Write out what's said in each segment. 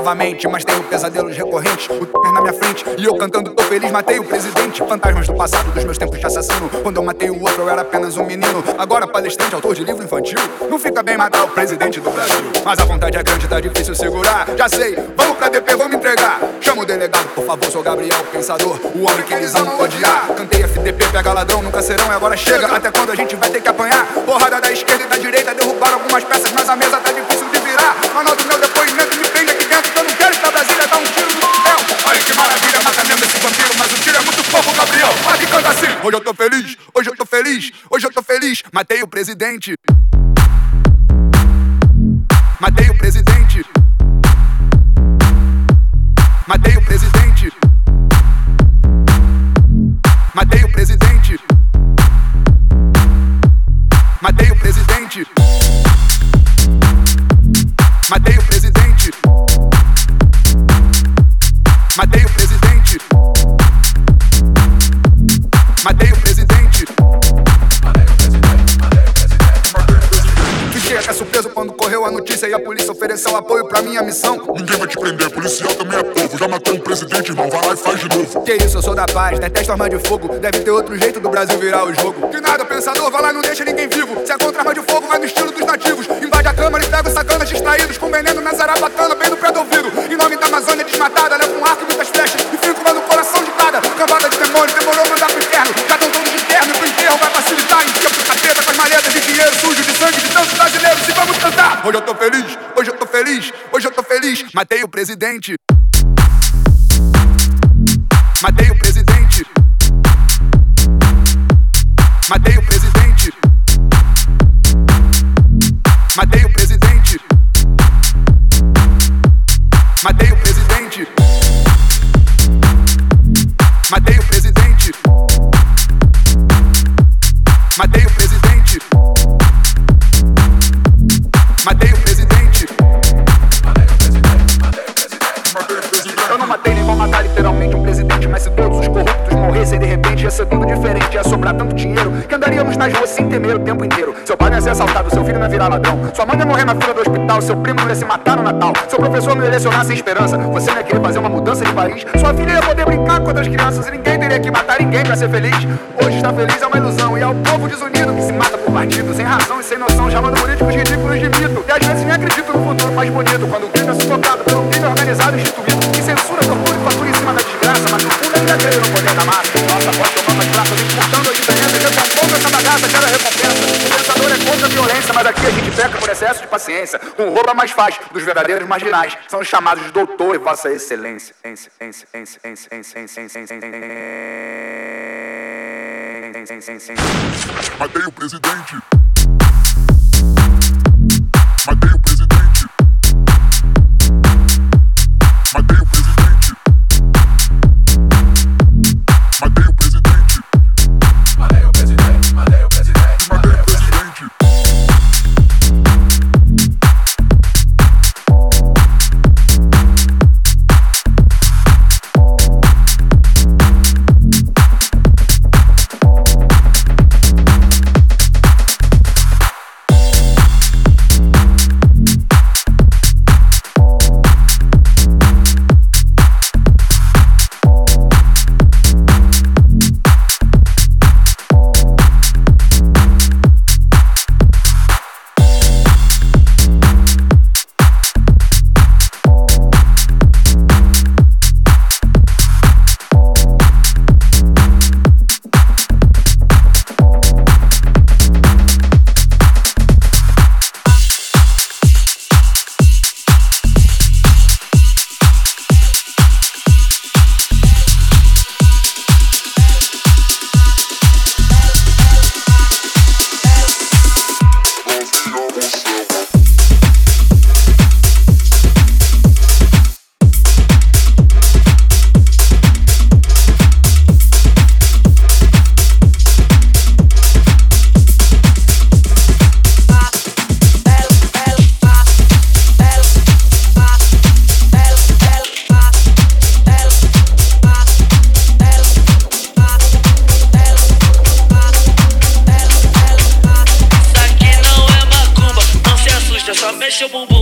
novamente. Mas tenho pesadelos recorrentes, o t na minha frente. E eu cantando, tô feliz, matei o presidente. Fantasmas do passado, dos meus tempos de assassino. Quando eu matei o outro, eu era apenas um menino. Agora palestrante, autor de livro infantil. Não fica bem matar o presidente do Brasil. Mas a vontade é grande, tá difícil segurar. Já sei, vamos pra DP, vamos entregar. Chama o delegado, por favor, sou Gabriel Pensador. O homem que eles amam odiar. Cantei FDP, pega ladrão, nunca serão e agora chega. Até quando a gente vai ter que apanhar? Porrada da esquerda e da direita derrubaram algumas peças, mas a mesa esse vampiro, mas o tiro é muito fofo, Gabriel. Olha que canta assim. Hoje eu tô feliz, hoje eu tô feliz, hoje eu tô feliz. Matei o presidente. Matei o presidente. A notícia e a polícia ofereceu apoio pra minha missão. Ninguém vai te prender, policial também é povo. Já matou um presidente, irmão, vai lá e faz de novo. Que isso, eu sou da paz, detesto arma de fogo. Deve ter outro jeito do Brasil virar o jogo. Que nada, pensador, vai lá e não deixa ninguém vivo. Se é contra arma de fogo, vai no estilo dos nativos. Distraídos. Com veneno na zarabatana, bem no pé do ouvido. Em nome da Amazônia desmatada, leva um arco e muitas flechas. E fico no coração de cada. Cambada de demônios, demorou mandar pro inferno. Já tão todos de e pro enterro vai facilitar. Envia pro capeta com as de dinheiro sujo de sangue de tantos brasileiros. E vamos cantar. Hoje eu tô feliz, hoje eu tô feliz, hoje eu tô feliz. Matei o presidente. Matei o presidente. Matei o presidente. Matei o presidente. My day ruas sem temer o tempo inteiro. Seu pai não ia ser assaltado, seu filho não ia virar ladrão, sua mãe ia morrer na fila do hospital, seu primo não ia se matar no Natal, seu professor não ia lecionar sem esperança, você não ia querer fazer uma mudança de país, sua filha ia poder brincar com outras crianças e ninguém teria que matar ninguém pra ser feliz. Hoje estar feliz é uma ilusão e é o povo desunido que se mata por partido, sem razão e sem noção, chamando políticos ridículos de mito. E às vezes nem acredito no futuro mais bonito, quando o crime é sufocado pelo crime organizado e instituído, que censura, tortura e fatura em cima da desgraça, mas no fundo ainda creio no poder da massa. Nossa voz tomando as praças, diferença, ameaça, cada recompensa. O pensador é contra a violência, mas aqui a gente peca por excesso de paciência. Um rouba mais faz dos verdadeiros marginais. São os chamados de doutor e vossa excelência. Matei o presidente. Matei o untouchable.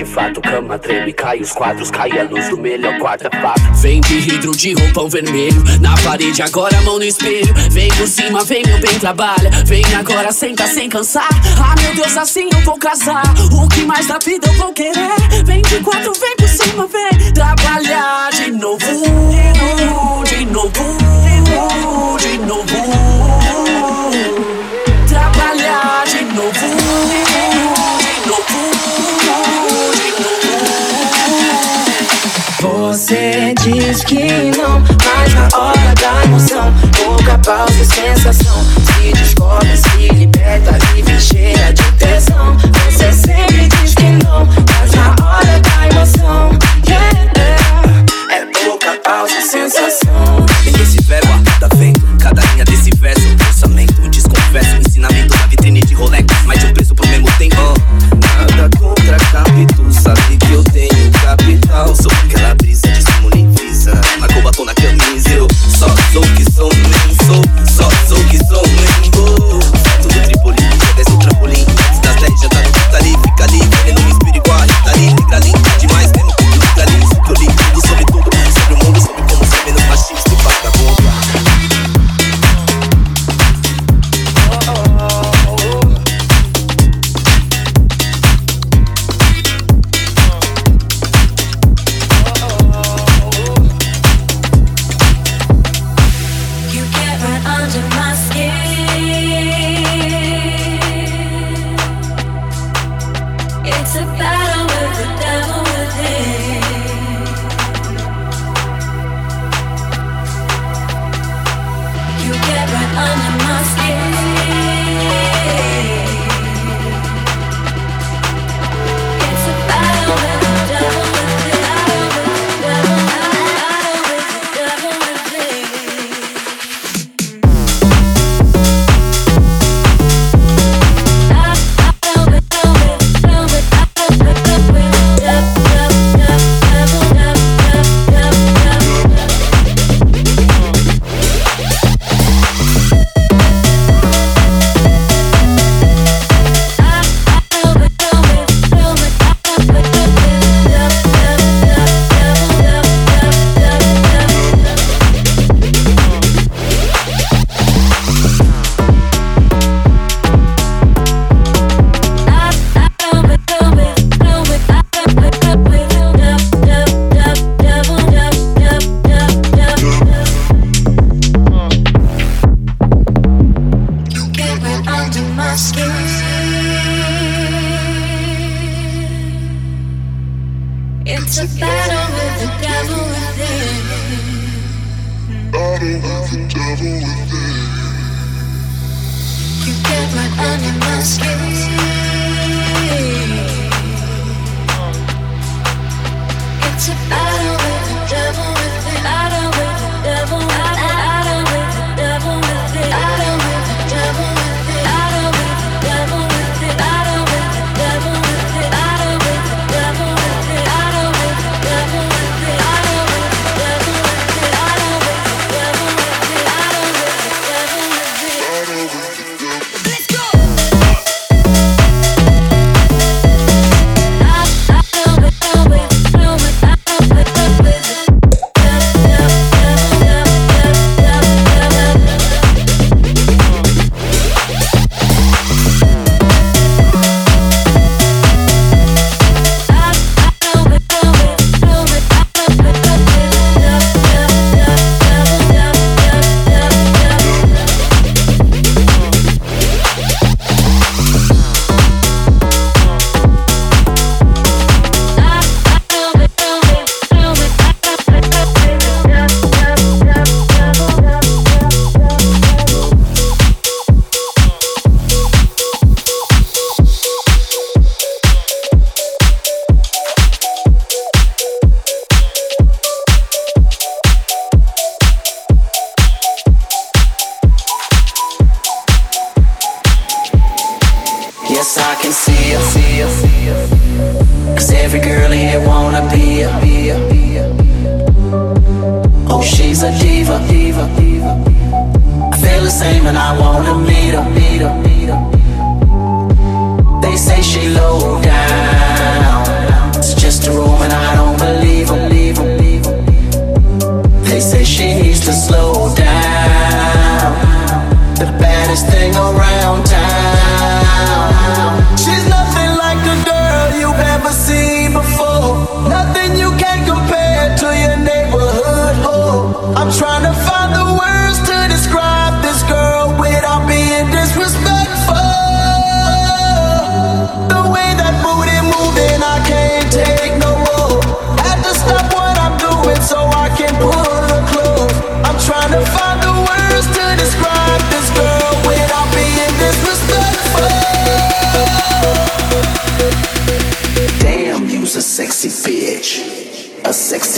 de fato, cama treme, cai os quadros, cai a luz do melhor quarta-fato. É vem pirridro de roupão vermelho, na parede agora mão no espelho. Vem por cima, vem meu bem, trabalha. Vem agora, senta sem cansar. Ah, meu Deus, assim eu vou casar. O que mais da vida eu vou querer? Vem de quatro, vem por cima, vem trabalhar de novo, de novo, de novo. De novo. keep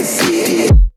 sophisticated.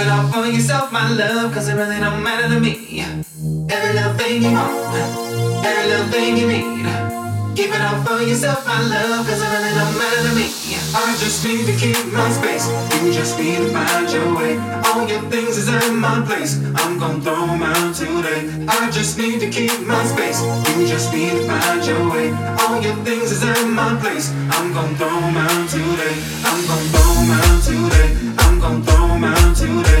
It all for yourself, my love, cause it really don't matter to me. Every little thing you want, every little thing you need. Keep it all for yourself, my love, cause it really don't matter to me. I just need to keep my space. You just need to find your way. All your things is in my place. I'm gonna throw them out today. I just need to keep my space. You just need to find your way. All your things is in my place. I'm gonna throw them out today. I'm gonna throw them out today. I'm I'm gonna throw 'em out today.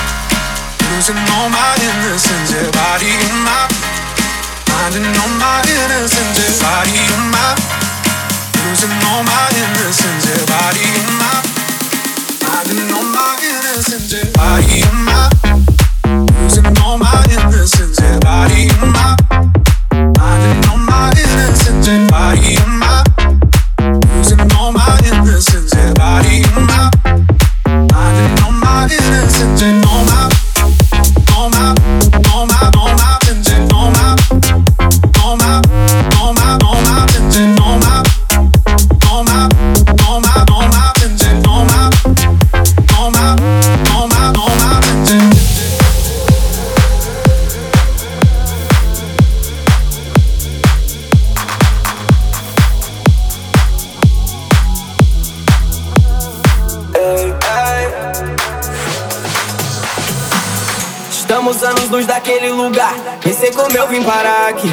losing all my innocence. Yeah, body on my, finding all my innocence. Yeah, body on my, losing all my innocence. Yeah, body on my, finding all my innocence. Yeah, body on my, losing all my innocence. Yeah, body on my, finding all my innocence. Yeah, on my. Losing all my innocence, yeah, on my, finding Estamos anos luz daquele lugar. Nem sei como eu vim parar aqui.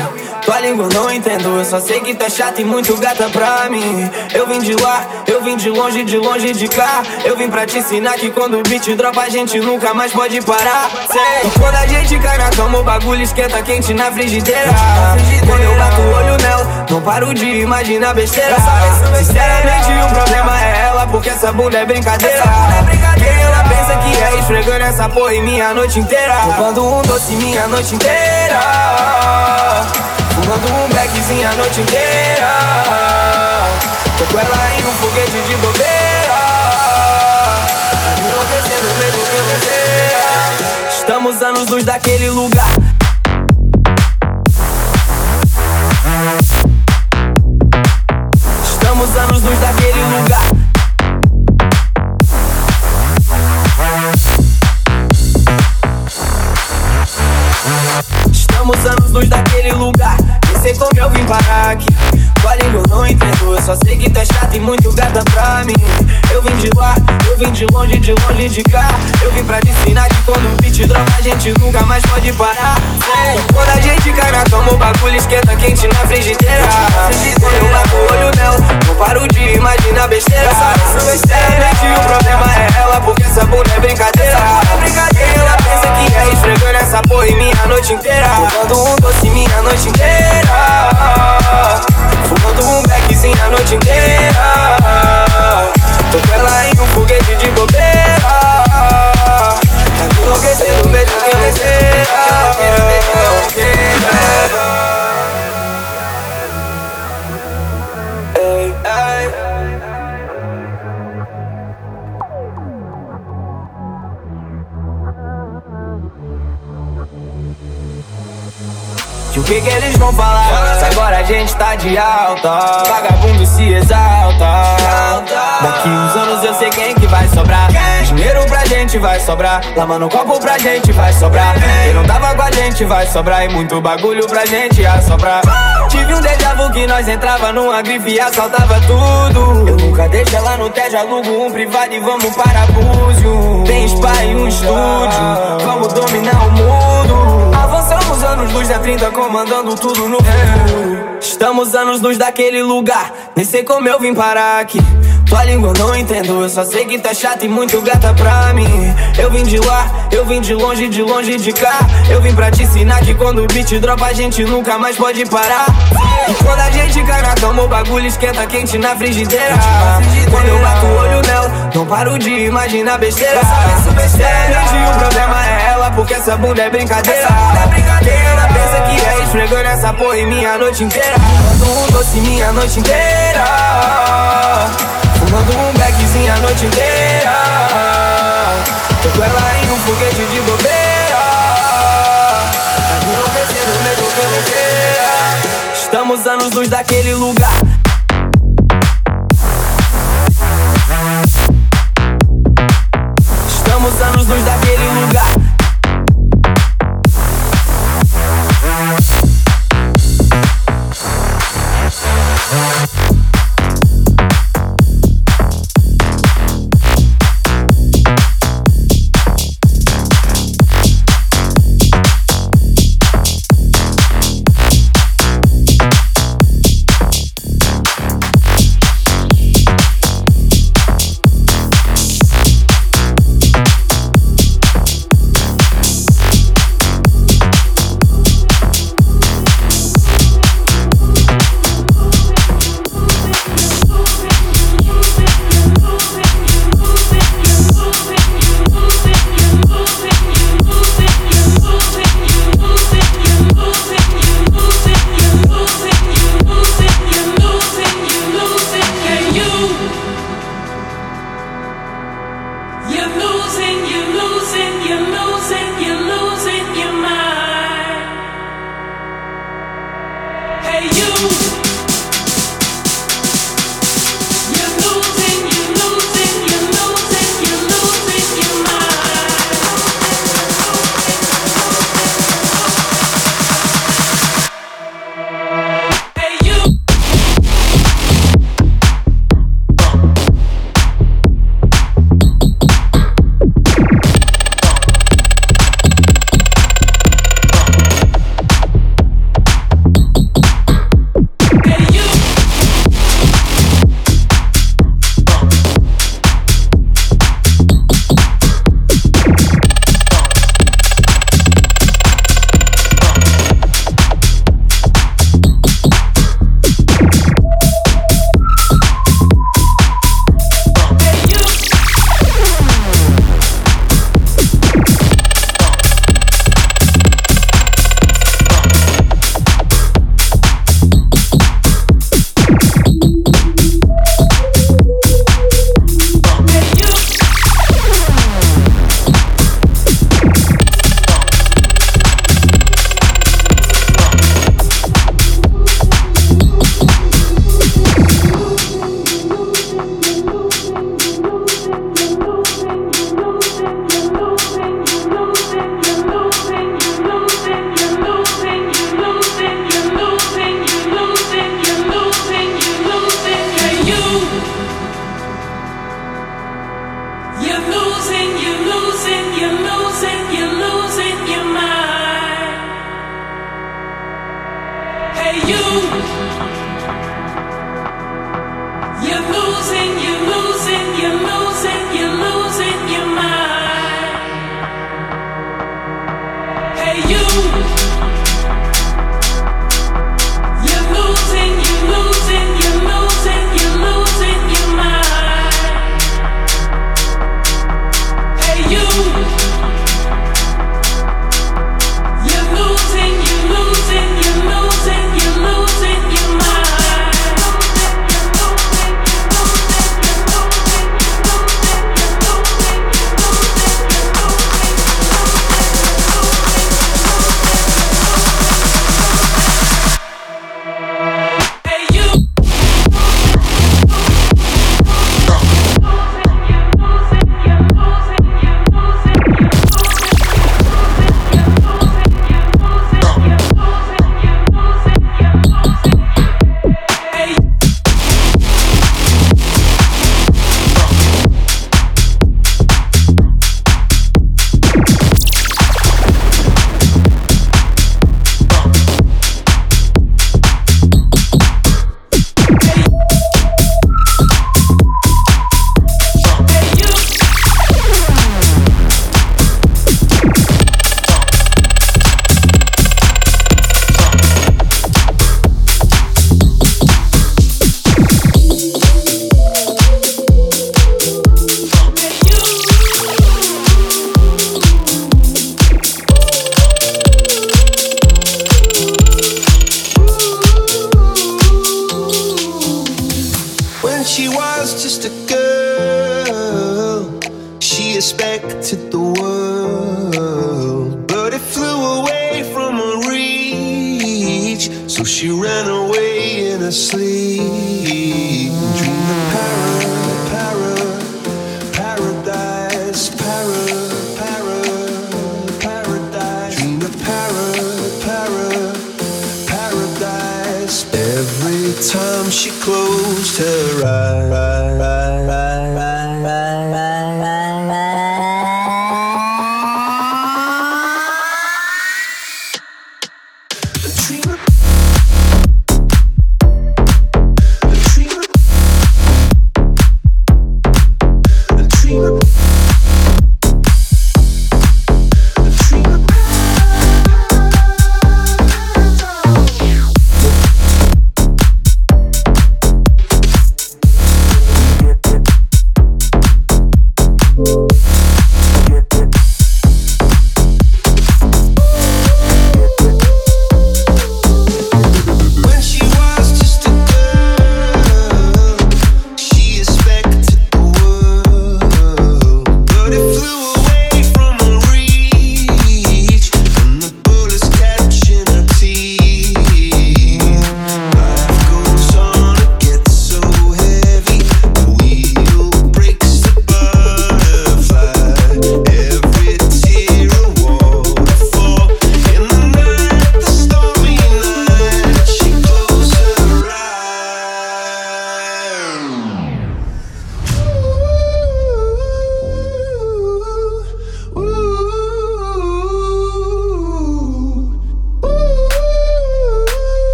Tua língua não entendo, eu só sei que tá chata e muito gata pra mim. Eu vim de lá, eu vim de longe, de longe de cá. Eu vim pra te ensinar que quando o beat dropa a gente nunca mais pode parar. Sei. Quando a gente cai na cama, o bagulho esquenta quente na frigideira. Quando eu bato o olho nela, não paro de imaginar besteira. Sinceramente, o problema é ela, porque essa bunda é brincadeira. Quem ela pensa que é esfregando essa porra em minha noite inteira. Roubando um doce minha noite inteira. Fumando um beckzinho a noite inteira. Tô com ela em um foguete de bobeira. Enlouquecendo mesmo que deseja. Estamos anos luz daquele lugar. Estamos anos luz daquele lugar. Estamos anos luz daquele lugar. Sei como eu vim parar aqui. Eu não entendo. Só sei que tu é chata e muito gata pra mim. Eu vim de lá, eu vim de longe, de longe de cá. Eu vim pra te ensinar que quando o beat droga a gente nunca mais pode parar. Quando a gente cai na cama, o bagulho esquenta quente na frigideira. Quando eu bato o olho nela, não paro de imaginar besteira. Sinceramente, o problema é ela, porque essa bunda é brincadeira. Quem ela pensa que é esfregando essa porra em minha noite inteira. Roubando um doce minha noite inteira. Fumando um beckzinho a noite inteira. Tô com ela em um foguete de tá de alta. Vagabundo se exalta. Daqui uns anos eu sei quem que vai sobrar. Dinheiro pra gente vai sobrar. Lama no copo pra gente vai sobrar. Quem? Não tava com a gente vai sobrar. E muito bagulho pra gente ia sobrar Tive um déjà vu que nós entrava numa grife e assaltava tudo. Eu nunca deixo ela no TED, alugo um privado e vamos para Búzio. Tem spa e um estúdio. Vamos dominar o mundo. Avançamos anos luz da 30 comandando tudo no futuro Estamos anos luz daquele lugar. Nem sei como eu vim parar aqui tua língua eu não entendo, eu só sei que tá chata e muito gata pra mim. Eu vim de lá, eu vim de longe, de longe de cá. Eu vim pra te ensinar que quando o beat dropa a gente nunca mais pode parar. E quando a gente cai na cama, o bagulho esquenta quente na frigideira. Quando eu bato o olho nela, não paro de imaginar besteira. Sinceramente, o problema é ela, porque essa bunda é brincadeira. Quem ela pensa que é esfregando essa porra em minha noite inteira. Fumando um doce minha noite inteira. Fumando um beckzinho a noite inteira. Tô com ela em um foguete de bobeira. Tá me enlouquecendo mesmo que eu deseja. Estamos anos luz daquele lugar. Estamos anos luz daquele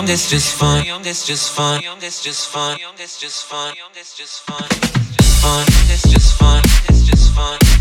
Youngest, just fun. Youngest, just fun. Youngest, just fun. Youngest, just fun. Youngest, just fun. Just fun. This just fun. This just fun.